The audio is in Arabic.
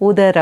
ಉದರ